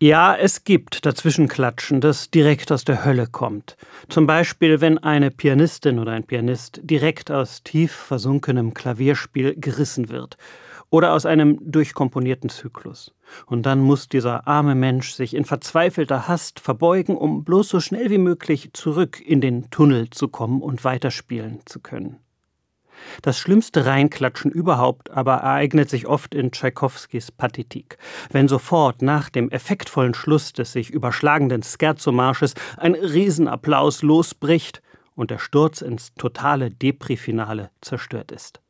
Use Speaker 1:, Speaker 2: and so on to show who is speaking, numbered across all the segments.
Speaker 1: Ja, es gibt Dazwischenklatschen, das direkt aus der Hölle kommt. Zum Beispiel, wenn eine Pianistin oder ein Pianist direkt aus tief versunkenem Klavierspiel gerissen wird oder aus einem durchkomponierten Zyklus. Und dann muss dieser arme Mensch sich in verzweifelter Hast verbeugen, um bloß so schnell wie möglich zurück in den Tunnel zu kommen und weiterspielen zu können. Das schlimmste Reinklatschen überhaupt aber ereignet sich oft in Tschaikowskis Pathetik, wenn sofort nach dem effektvollen Schluss des sich überschlagenden Scherzo-Marsches ein Riesenapplaus losbricht und der Sturz ins totale Depri-Finale zerstört ist.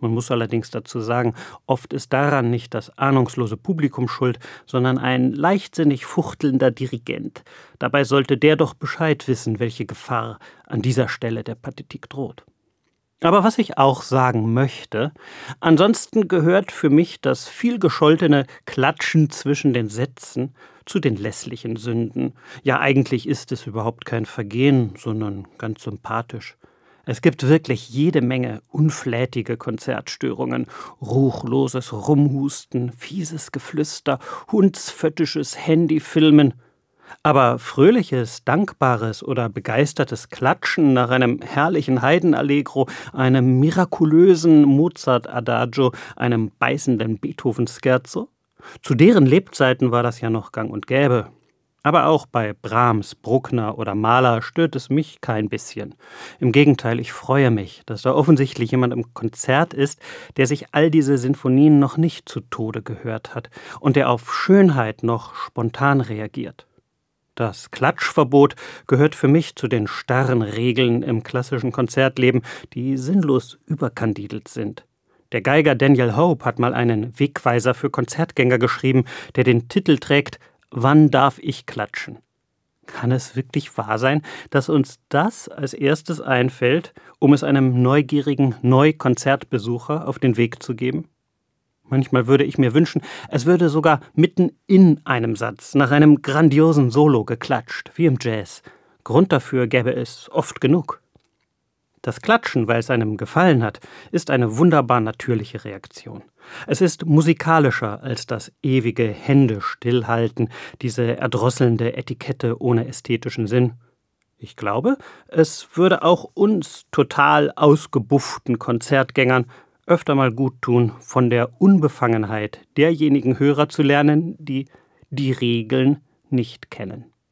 Speaker 1: Man muss allerdings dazu sagen, oft ist daran nicht das ahnungslose Publikum schuld, sondern ein leichtsinnig fuchtelnder Dirigent. Dabei sollte der doch Bescheid wissen, welche Gefahr an dieser Stelle der Pathetik droht. Aber was ich auch sagen möchte, ansonsten gehört für mich das vielgescholtene Klatschen zwischen den Sätzen zu den lässlichen Sünden. Ja, eigentlich ist es überhaupt kein Vergehen, sondern ganz sympathisch. Es gibt wirklich jede Menge unflätige Konzertstörungen, ruchloses Rumhusten, fieses Geflüster, hundsföttisches Handyfilmen. Aber fröhliches, dankbares oder begeistertes Klatschen nach einem herrlichen Heidenallegro, einem mirakulösen Mozart-Adagio, einem beißenden Beethoven-Scherzo? Zu deren Lebzeiten war das ja noch gang und gäbe. Aber auch bei Brahms, Bruckner oder Mahler stört es mich kein bisschen. Im Gegenteil, ich freue mich, dass da offensichtlich jemand im Konzert ist, der sich all diese Sinfonien noch nicht zu Tode gehört hat und der auf Schönheit noch spontan reagiert. Das Klatschverbot gehört für mich zu den starren Regeln im klassischen Konzertleben, die sinnlos überkandidelt sind. Der Geiger Daniel Hope hat mal einen Wegweiser für Konzertgänger geschrieben, der den Titel trägt Wann darf ich klatschen? Kann es wirklich wahr sein, dass uns das als erstes einfällt, um es einem neugierigen Neukonzertbesucher auf den Weg zu geben? Manchmal würde ich mir wünschen, es würde sogar mitten in einem Satz nach einem grandiosen Solo geklatscht, wie im Jazz. Grund dafür gäbe es oft genug. Das Klatschen, weil es einem gefallen hat, ist eine wunderbar natürliche Reaktion. Es ist musikalischer als das ewige Hände stillhalten, diese erdrosselnde Etikette ohne ästhetischen Sinn. Ich glaube, es würde auch uns total ausgebufften Konzertgängern öfter mal gut tun, von der Unbefangenheit derjenigen Hörer zu lernen, die die Regeln nicht kennen.